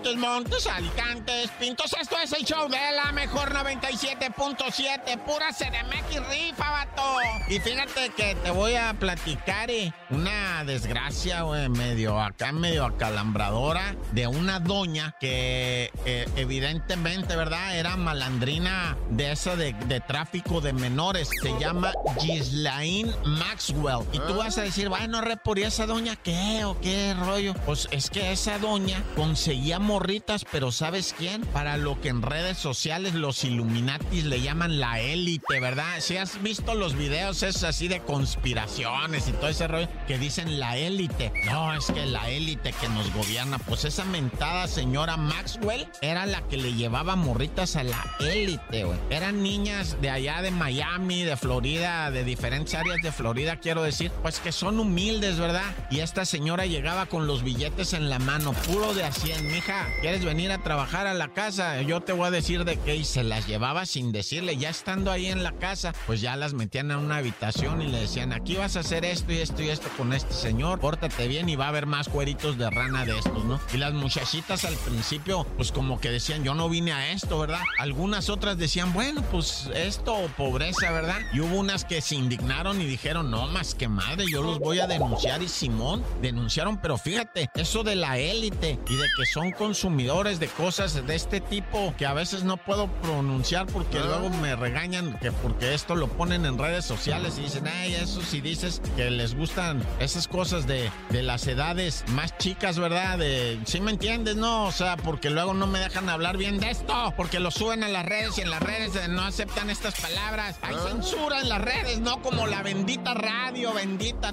Montes, Montes, Alicantes, Pintos. Esto es el show de la mejor 97.7. Pura CDMX rifa, vato. Y fíjate que te voy a platicar eh, una desgracia, güey, medio acá, medio acalambradora, de una doña que eh, evidentemente, ¿verdad? Era malandrina de esa de, de tráfico de menores. Se llama Gislaine Maxwell. Y tú vas a decir, bueno, re, por esa doña qué o qué rollo. Pues es que esa doña conseguía morritas, pero ¿sabes quién? Para lo que en redes sociales los Illuminatis le llaman la élite, ¿verdad? Si has visto los videos es así de conspiraciones y todo ese rollo que dicen la élite. No, es que la élite que nos gobierna, pues esa mentada señora Maxwell era la que le llevaba morritas a la élite, güey. Eran niñas de allá de Miami, de Florida, de diferentes áreas de Florida, quiero decir, pues que son humildes, ¿verdad? Y esta señora llegaba con los billetes en la mano, puro de así en mija, ¿quieres venir a trabajar a la casa? Yo te voy a decir de qué y se las llevaba sin decirle, ya estando ahí en la casa, pues ya las metían en una habitación y le decían, aquí vas a hacer esto y esto y esto con este señor, pórtate bien y va a haber más cueritos de rana de estos, ¿no? Y las muchachitas al principio, pues como que decían, yo no vine a esto, ¿verdad? Algunas otras decían, bueno, pues esto pobreza, ¿verdad? Y hubo unas que se indignaron y dijeron, no, más que madre, yo los voy a denunciar y Simón denunciaron, pero fíjate, eso de la élite y de que son consumidores de cosas de este tipo que a veces no puedo pronunciar porque ah. luego me regañan que porque esto lo ponen en redes sociales y dicen, ay, eso si dices que les gustan esas cosas de, de las edades más chicas, ¿verdad? De, ¿sí me entiendes? No, o sea, porque luego no me dejan hablar bien de esto, porque lo suben a las redes y en las redes no aceptan estas palabras. Hay ah. censura en las redes, no como la bendita radio, bendita.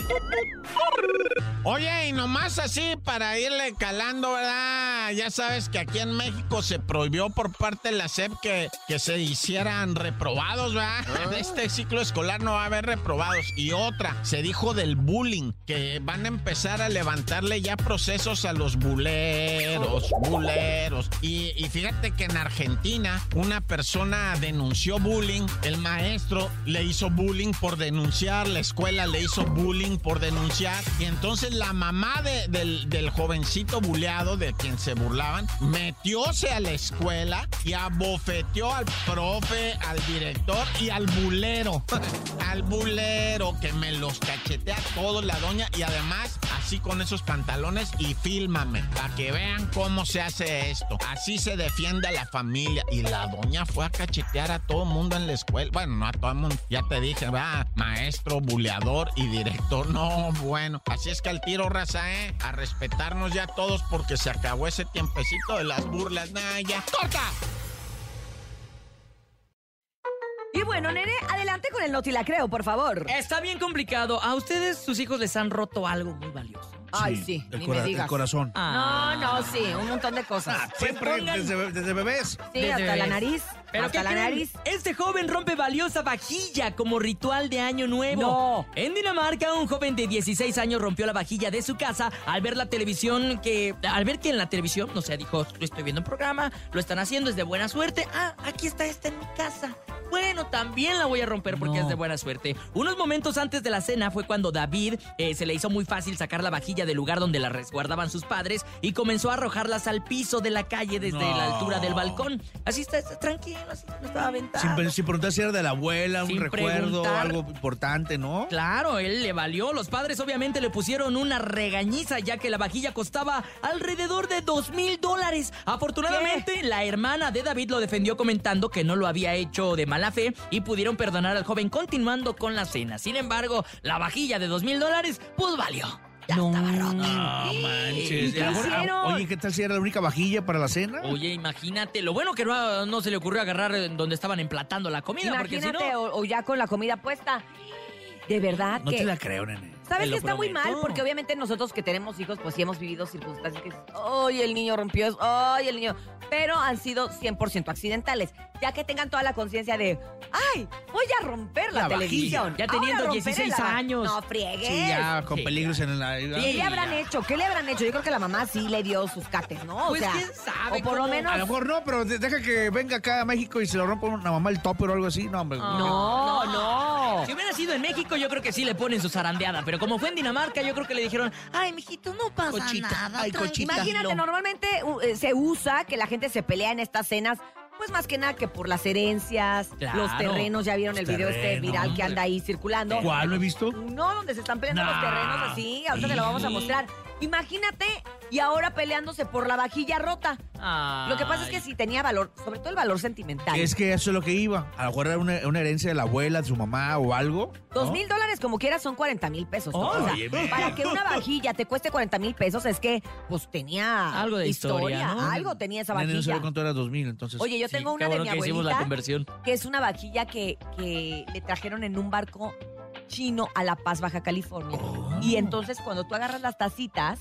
Oye, y nomás así para irle calando, ¿verdad? Ya sabes que aquí en México se prohibió por parte de la SEP que, que se hicieran reprobados, ¿verdad? Ah. De este ciclo escolar no va a haber reprobados. Y otra, se dijo del bullying, que van a empezar a levantarle ya procesos a los buleros, buleros. Y, y fíjate que en Argentina una persona denunció bullying, el maestro le hizo bullying por denunciar, la escuela le hizo bullying por denunciar. Y entonces la mamá del, del jovencito buleado, de quien se burlaban, metióse a la escuela y abofeteó al profe, al director y al bulero. al bulero que me los cachetea todos la doña y además así con esos pantalones y fílmame para que vean cómo se hace esto. Así se defiende a la familia. Y la doña fue a cachetear a todo mundo en la escuela. Bueno, no a todo el mundo. Ya te dije, va, maestro, buleador y director. No, bueno. Así es que al tiro, raza, ¿eh? A respetarnos ya todos porque se acabó ese tiempecito de las burlas. Nah, ya. ¡Corta! Y bueno, nene, adelante con el notilacreo, por favor. Está bien complicado. A ustedes, sus hijos les han roto algo muy valioso. Ay, sí, ni me digas. El corazón. No, no, sí, un montón de cosas. Ah, siempre, desde, bebés. Sí, hasta la nariz. ¿Pero hasta la nariz. Este joven rompe valiosa vajilla como ritual de año nuevo. No. En Dinamarca, un joven de 16 años rompió la vajilla de su casa al ver la televisión que... Al ver que en la televisión, no sé, dijo, estoy viendo un programa, lo están haciendo, es de buena suerte. Ah, aquí está esta en mi casa. Bueno, también la voy a romper porque es de buena suerte. Unos momentos antes de la cena fue cuando David eh, se le hizo muy fácil sacar la vajilla del lugar donde la resguardaban sus padres y comenzó a arrojarlas al piso de la calle desde la altura del balcón. Así está, tranquilo, así no estaba aventando. Sin, sin, preguntar si era de la abuela, un recuerdo, algo importante, ¿no? Claro, él le valió. Los padres obviamente le pusieron una regañiza ya que la vajilla costaba alrededor de dos mil dólares. Afortunadamente, la hermana de David lo defendió comentando que no lo había hecho de mala fe y pudieron perdonar al joven continuando con la cena. Sin embargo, la vajilla de dos mil dólares, pues valió no. estaba No manches. oye, ¿qué tal si era la única vajilla para la cena? Oye, imagínate. Lo bueno que no, se le ocurrió agarrar donde estaban emplatando la comida. Imagínate, porque si no... o, ya con la comida puesta. De verdad No que... te la creo, nene. ¿Sabes que está muy mal? Porque obviamente nosotros que tenemos hijos, pues sí hemos vivido circunstancias que ¡ay, el niño rompió eso! ¡ay, el niño! Pero han sido 100% accidentales. Ya que tengan toda la conciencia de, ¡ay, voy a romper la, La televisión! vajilla. Ya teniendo romperé 16 la- años. No, friegues. Sí, ya, con Sí, peligros en la... ¿Qué le habrán hecho? ¿Qué le habrán hecho? Yo creo que la mamá sí le dio sus cates, ¿no? O Pues, sea, ¿quién sabe o por lo menos... A lo mejor no, pero de- deja que venga acá a México y se lo rompa una mamá el topper o algo así. No, hombre. No, no. Si hubiera sido en México, yo creo que sí le ponen su zarandeada. Pero como fue en Dinamarca, yo creo que le dijeron, ay, mijito, no pasa Cochita, nada. ay, tranquilo". cochita. Imagínate, normalmente uh, se usa que la gente se pelea en estas cenas, pues más que nada que por las herencias, Claro. los terrenos. Ya vieron el video este viral que anda ahí circulando. ¿Cuál? ¿Lo he visto? No, donde se están peleando los terrenos así. Ahorita te lo vamos a mostrar. Imagínate, y ahora peleándose por la vajilla rota. Lo que pasa es que sí tenía valor, sobre todo el valor sentimental. Es que eso es lo que iba. A lo mejor era una, una herencia de la abuela, de su mamá o algo. Dos mil dólares como quiera son 40 mil pesos. ¿no? O sea, Óyeme. para que una vajilla te cueste 40 mil pesos es que pues tenía Algo de historia, ¿no? Algo tenía esa Nene no vajilla. cuánto era 2000, entonces. Oye, yo Sí, tengo una de bueno mi que hicimos la abuelita conversión. que es una vajilla que, que le trajeron en un barco chino a La Paz, Baja California. Oh. Y entonces cuando tú agarras las tacitas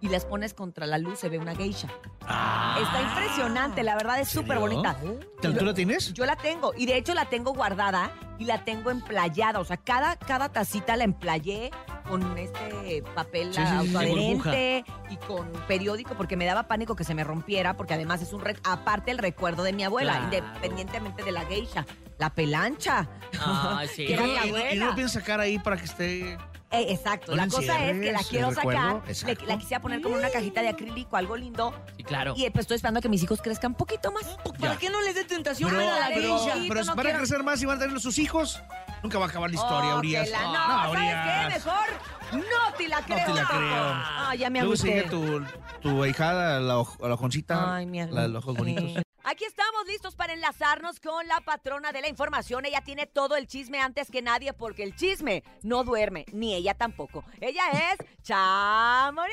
y las pones contra la luz se ve una geisha. Ah, Está impresionante, la verdad es ¿en súper bonita. ¿Tú la tienes? Yo la tengo y de hecho la tengo guardada y la tengo emplayada. O sea, cada, cada tacita la emplayé con este papel Sí, autoadherente y con periódico porque me daba pánico que se me rompiera porque además es un aparte el recuerdo de mi abuela, Claro. independientemente de la geisha. La pelancha. Ay, sí. Que ¿Y era no, mi no- y no abuela. lo piensas sacar ahí para que esté. Eh, exacto. No la cosa es que la quiero sacar. Le- la quisiera poner como en una cajita de acrílico, algo lindo. Sí, claro. Y pues estoy esperando a que mis hijos crezcan un poquito más. ¿Para qué no les dé tentación Pero, a la pero, pero no van a quiero- crecer más y van a tener sus hijos. Nunca va a acabar la historia, Oh, Urias. que la- no, No, ¿sabes Urias. qué? Mejor no te la creo. te la creo. Ah, ya me Luego agüité. sigue tu, tu ahijada, la, oj- la ojoncita, Ay, mi la de los ojos bonitos. Aquí estamos listos para enlazarnos con la patrona de la información. Ella tiene todo el chisme antes que nadie porque el chisme no duerme, ni ella tampoco. Ella es Chamonix.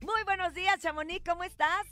Muy buenos días, Chamonix, ¿cómo estás?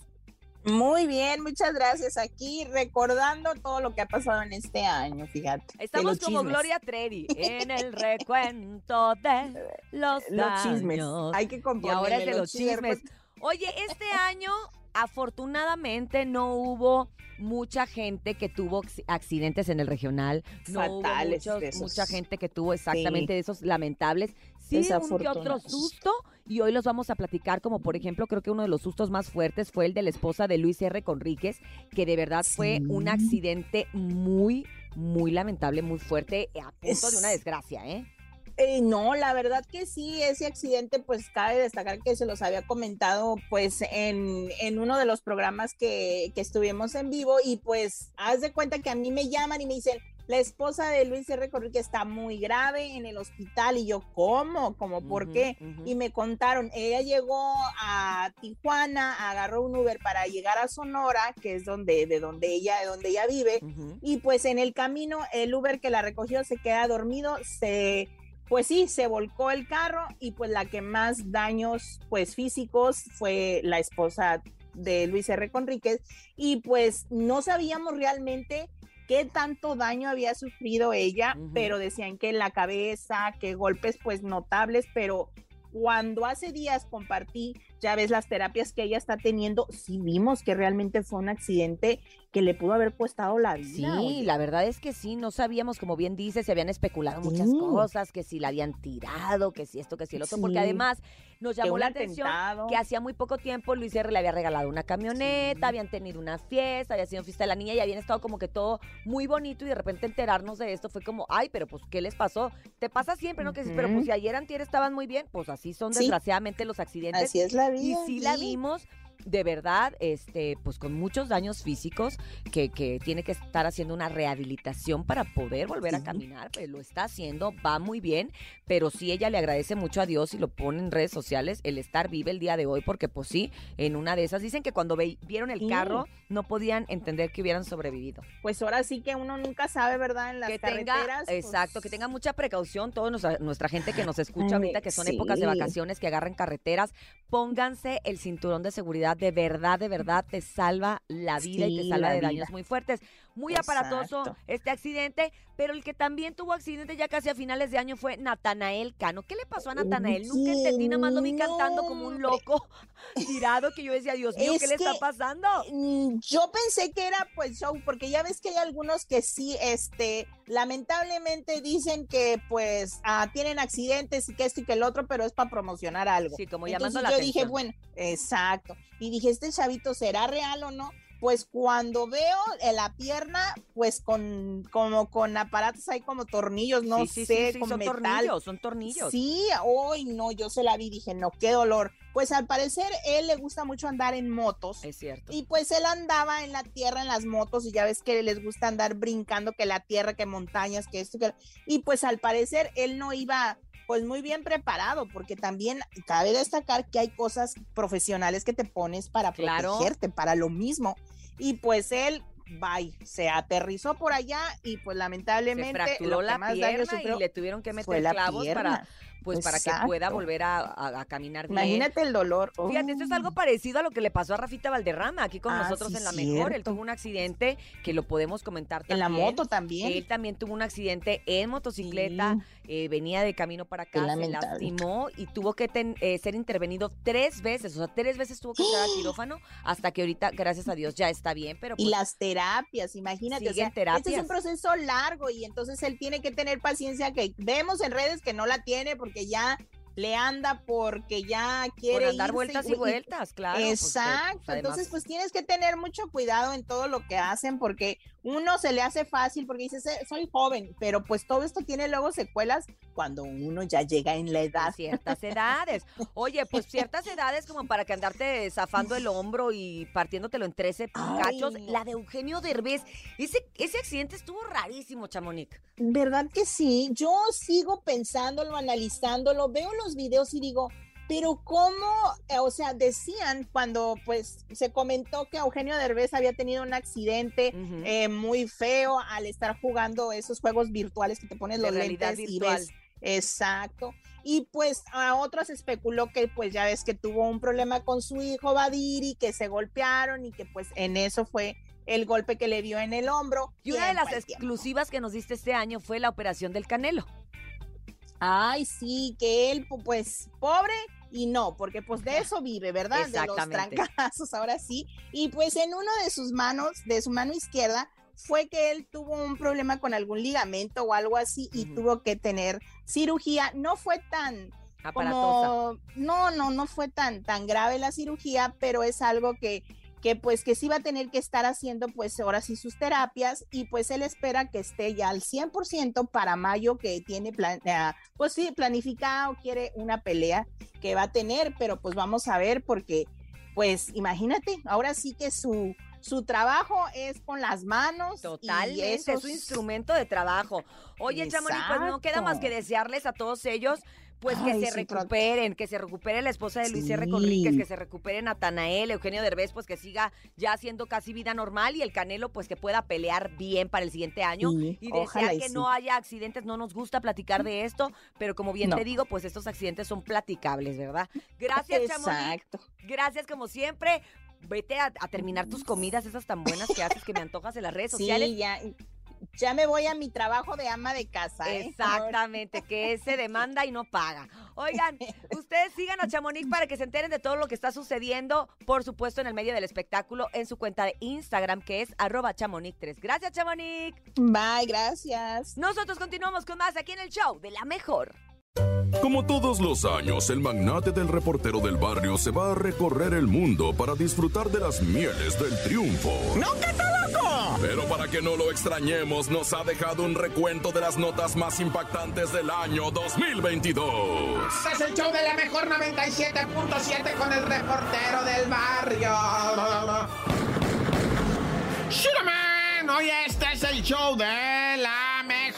Muy bien, muchas gracias. Aquí recordando todo lo que ha pasado en este año, fíjate. Estamos como chismes. Gloria Trevi en el recuento de los, Los chismes. Hay que Y componerle ahora es de los chismes. chismes. Oye, este año afortunadamente no hubo mucha gente que tuvo acci- accidentes en el regional. No hubo Fatales muchos- mucha gente que tuvo exactamente de esos lamentables. Sí, un que otro susto y hoy los vamos a platicar como por ejemplo creo que uno de los sustos más fuertes fue el de la esposa de Luis R. Conríquez, que de verdad fue un accidente muy, muy lamentable, muy fuerte, a punto de una Es- desgracia, ¿eh? Eh, no, la verdad que sí, ese accidente, pues cabe destacar que se los había comentado, pues en, en uno de los programas que, que estuvimos en vivo y pues haz de cuenta que a mí me llaman y me dicen, la esposa de Luis R. Conríquez está muy grave en el hospital y yo, ¿cómo? ¿Cómo? ¿Por qué? Y me contaron, ella llegó a Tijuana, agarró un Uber para llegar a Sonora, que es donde, de donde ella, de donde ella vive, y pues en el camino el Uber que la recogió se queda dormido, se pues sí, se volcó el carro y pues la que más daños pues físicos fue la esposa de Luis R. Conríquez y pues no sabíamos realmente qué tanto daño había sufrido ella, pero decían que en la cabeza, que golpes pues notables, pero cuando hace días compartí, ya ves las terapias que ella está teniendo, sí vimos que realmente fue un accidente que le pudo haber costado la vida. Sí, oye. la verdad es que sí, no sabíamos, como bien dice, se habían especulado muchas cosas, que si la habían tirado, que si esto, que si el otro, porque además nos llamó la atención atentado. que hacía muy poco tiempo Luis R. le había regalado una camioneta, Sí. habían tenido una fiesta, había sido fiesta de la niña y habían estado como que todo muy bonito y de repente enterarnos de esto fue como, ay, pero pues, ¿qué les pasó? Te pasa siempre, ¿no? Que dices, pero pues si ayer antier estaban muy bien, pues así son desgraciadamente los accidentes. Así es la Y sí la vimos de verdad, este, pues con muchos daños físicos, que, que tiene que estar haciendo una rehabilitación para poder volver a caminar, pues lo está haciendo, va muy bien, pero sí ella le agradece mucho a Dios y lo pone en redes sociales el estar viva el día de hoy, porque pues sí, en una de esas. Dicen que cuando ve- vieron el Sí. No podían entender que hubieran sobrevivido. Pues ahora sí que uno nunca sabe, ¿verdad? En las que tenga, carreteras. pues, exacto, que tenga mucha precaución, toda nuestra, nuestra gente que nos escucha ahorita, que son épocas de vacaciones, que agarren carreteras, pónganse el cinturón de seguridad, de verdad, de verdad, te salva la vida y te salva de vida. daños muy fuertes. Muy aparatoso este accidente, pero el que también tuvo accidente ya casi a finales de año fue Natanael Cano. ¿Qué le pasó a Natanael? Nunca entendí, nada más lo vi cantando como un loco tirado que yo decía, Dios mío, ¿qué le está pasando? Mm, yo pensé que era pues show, porque ya ves que hay algunos que sí, este, lamentablemente dicen que pues ah, tienen accidentes y que esto y que el otro, pero es para promocionar algo. Sí, como llamando Entonces la yo dije, bueno, exacto. Y dije, ¿este chavito será real o no? Pues cuando veo en la pierna, pues con como con aparatos ahí como tornillos, no sé, con son metal. tornillos, son tornillos. Sí, hoy no, yo se la vi, dije, no, qué dolor. Pues al parecer él le gusta mucho andar en motos. Es cierto. Y pues él andaba en la tierra, en las motos, y ya ves que les gusta andar brincando, que la tierra, que montañas, que esto, que... Y pues al parecer él no iba pues muy bien preparado, porque también cabe destacar que hay cosas profesionales que te pones para protegerte, para lo mismo. Y pues él, bye, se aterrizó por allá y pues lamentablemente se fracturó la pierna y le tuvieron que meter clavos para pues para que pueda volver a, caminar bien. Imagínate el dolor. Fíjate, esto es algo parecido a lo que le pasó a Rafita Valderrama aquí con ah, nosotros en La Mejor. Él tuvo un accidente que lo podemos comentar también. En la moto también. Él también tuvo un accidente en motocicleta, eh, venía de camino para acá, se lastimó y tuvo que eh, ser intervenido tres veces, o sea, tres veces tuvo que estar al quirófano hasta que ahorita, gracias a Dios, ya está bien. Pero y pues las terapias, imagínate. O sea, Este es un proceso largo y entonces él tiene que tener paciencia que vemos en redes que no la tiene porque porque ya le anda porque ya quiere dar vueltas y, vueltas, claro. Exacto. Entonces, pues tienes que tener mucho cuidado en todo lo que hacen porque uno se le hace fácil porque dices, soy joven, pero pues todo esto tiene luego secuelas cuando uno ya llega en la edad. ciertas edades. Oye, pues ciertas edades como para que andarte zafando el hombro y partiéndotelo en 13 cachos. La de Eugenio Derbez, ese, ese accidente estuvo rarísimo, Chamonix. ¿Verdad que sí? Yo sigo pensándolo, analizándolo, veo los videos y digo, pero cómo, eh, o sea, decían cuando pues se comentó que Eugenio Derbez había tenido un accidente eh, muy feo al estar jugando esos juegos virtuales que te pones los lentes y ves. Exacto. Y pues a otros especuló que pues ya ves que tuvo un problema con su hijo Badiri, que se golpearon y que pues en eso fue el golpe que le dio en el hombro. Y una de las exclusivas que nos diste este año fue la operación del Canelo. Ay, sí, que él, pues, pobre, y no, porque pues de eso vive, ¿verdad? De los trancazos, ahora sí. Y pues en uno de sus manos, de su mano izquierda, fue que él tuvo un problema con algún ligamento o algo así y tuvo que tener cirugía. No fue tan como no, no, no fue tan tan grave la cirugía, pero es algo que que pues que sí va a tener que estar haciendo pues ahora sí sus terapias y pues él espera que esté ya al 100% para mayo que tiene plan, eh, pues sí planificado, quiere una pelea que va a tener, pero pues vamos a ver porque pues imagínate, ahora sí que su su trabajo es con las manos. Totalmente, es su instrumento de trabajo. Oye, Chamonix, pues no queda más que desearles a todos ellos pues que se recuperen, que se recupere la esposa de Luis R. Conríquez, que se recupere Natanael, Eugenio Derbez, pues que siga ya haciendo casi vida normal y el Canelo pues que pueda pelear bien para el siguiente año y desear que no haya accidentes. No nos gusta platicar de esto, pero como bien te digo, pues estos accidentes son platicables, ¿verdad? Gracias, Exacto. Gracias como siempre. Vete a, terminar tus comidas, esas tan buenas que haces que me antojas en las redes sociales. Sí, ya ya me voy a mi trabajo de ama de casa. ¿eh? Exactamente, que se demanda y no paga. Oigan, ustedes sigan a Chamonix para que se enteren de todo lo que está sucediendo, por supuesto, en el medio del espectáculo, en su cuenta de Instagram, que es arroba chamonix3. Gracias, Chamonix. Bye, gracias. Nosotros continuamos con más aquí en el show de La Mejor. Como todos los años, el magnate del reportero del barrio se va a recorrer el mundo para disfrutar de las mieles del triunfo. ¡No, que está loco! Pero para que no lo extrañemos, nos ha dejado un recuento de las notas más impactantes del año 2022. Este es el show de la mejor 97.7 con el reportero del barrio. ¡Shiraman! Hoy este es el show de la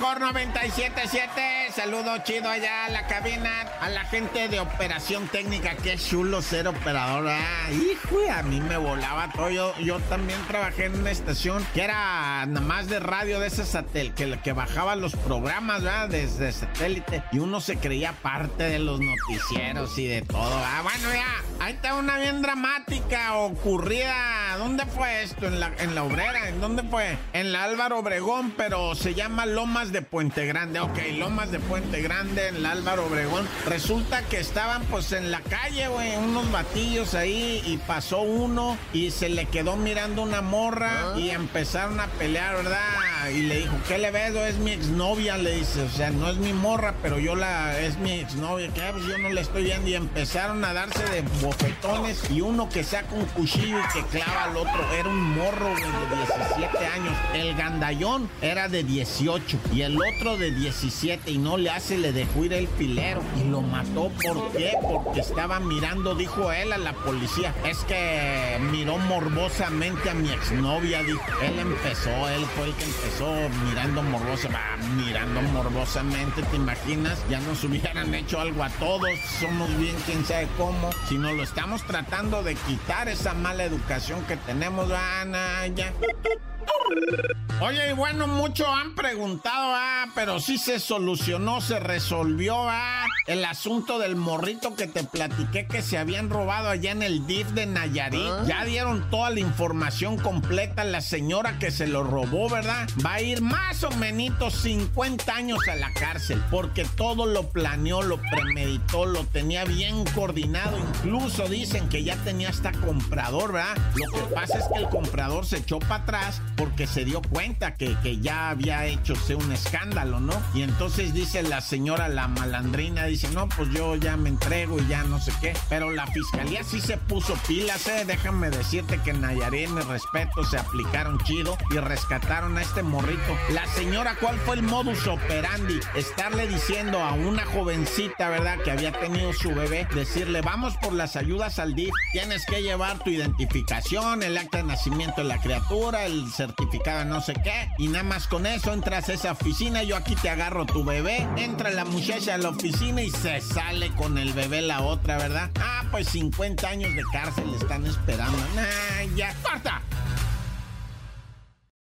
mejor 97.7 saludo chido allá a la cabina, a la gente de operación técnica, es chulo ser operador. Ah, hijo, a mí me volaba todo. Yo, también trabajé en una estación que era nada más de radio de ese satélite, que, que bajaba los programas, ¿verdad? Desde satélite. Y uno se creía parte de los noticieros y de todo. Ah, bueno, ya, ahí está una bien dramática ocurrida dónde fue esto? En la, en la obrera, ¿en dónde fue? En la Álvaro Obregón, pero se llama Lomas de Puente Grande. Ok, Lomas de Puente Grande, en la Álvaro Obregón. Resulta que estaban pues en la calle, güey, unos batillos ahí y pasó uno y se le quedó mirando una morra y empezaron a pelear, ¿verdad? Y le dijo, ¿qué le ves? Es mi exnovia, le dice. O sea, no es mi morra, pero yo la, es mi exnovia. Que pues yo no le estoy viendo. Y empezaron a darse de bofetones y uno que saca un cuchillo y que clava al otro. Era un morro, de 17 años. El gandallón era de 18 y el otro de 17 y no le hace, le dejó ir el filero y lo mató. ¿Por qué? Porque estaba mirando, dijo él a la policía. Es que miró morbosamente a mi exnovia, dijo. Él empezó, él fue el que empezó mirando morbosa, mirando morbosamente, ¿te imaginas? Ya nos hubieran hecho algo a todos, somos bien quién sabe cómo. Si no lo estamos tratando de quitar esa mala educación que tenemos, Ana, ya. Oye, y bueno, muchos han preguntado, ah, pero sí se solucionó, se resolvió, ah, el asunto del morrito que te platiqué que se habían robado allá en el DIF de Nayarit. ¿Ah? Ya dieron toda la información completa. La señora que se lo robó, ¿verdad? Va a ir más o menos 50 años a la cárcel porque todo lo planeó, lo premeditó, lo tenía bien coordinado. Incluso dicen que ya tenía hasta comprador, ¿verdad? Lo que pasa es que el comprador se echó para atrás porque se dio cuenta que, que ya había hecho un escándalo, ¿no? Y entonces dice la señora, la malandrina, dice, no, pues yo ya me entrego y ya no sé qué. Pero la fiscalía sí se puso pilas, ¿eh? Déjame decirte que en Nayarit, mi respeto, se aplicaron chido y rescataron a este morrito. La señora, ¿cuál fue el modus operandi? Estarle diciendo a una jovencita, ¿verdad? Que había tenido su bebé, decirle, vamos por las ayudas al DIF, tienes que llevar tu identificación, el acta de nacimiento de la criatura, el certificado no sé qué, y nada más con eso entras a esa oficina, yo aquí te agarro tu bebé, entra la muchacha a la oficina y se sale con el bebé la otra, ¿verdad? Ah, pues 50 años de cárcel están esperando. Nah, ya, corta.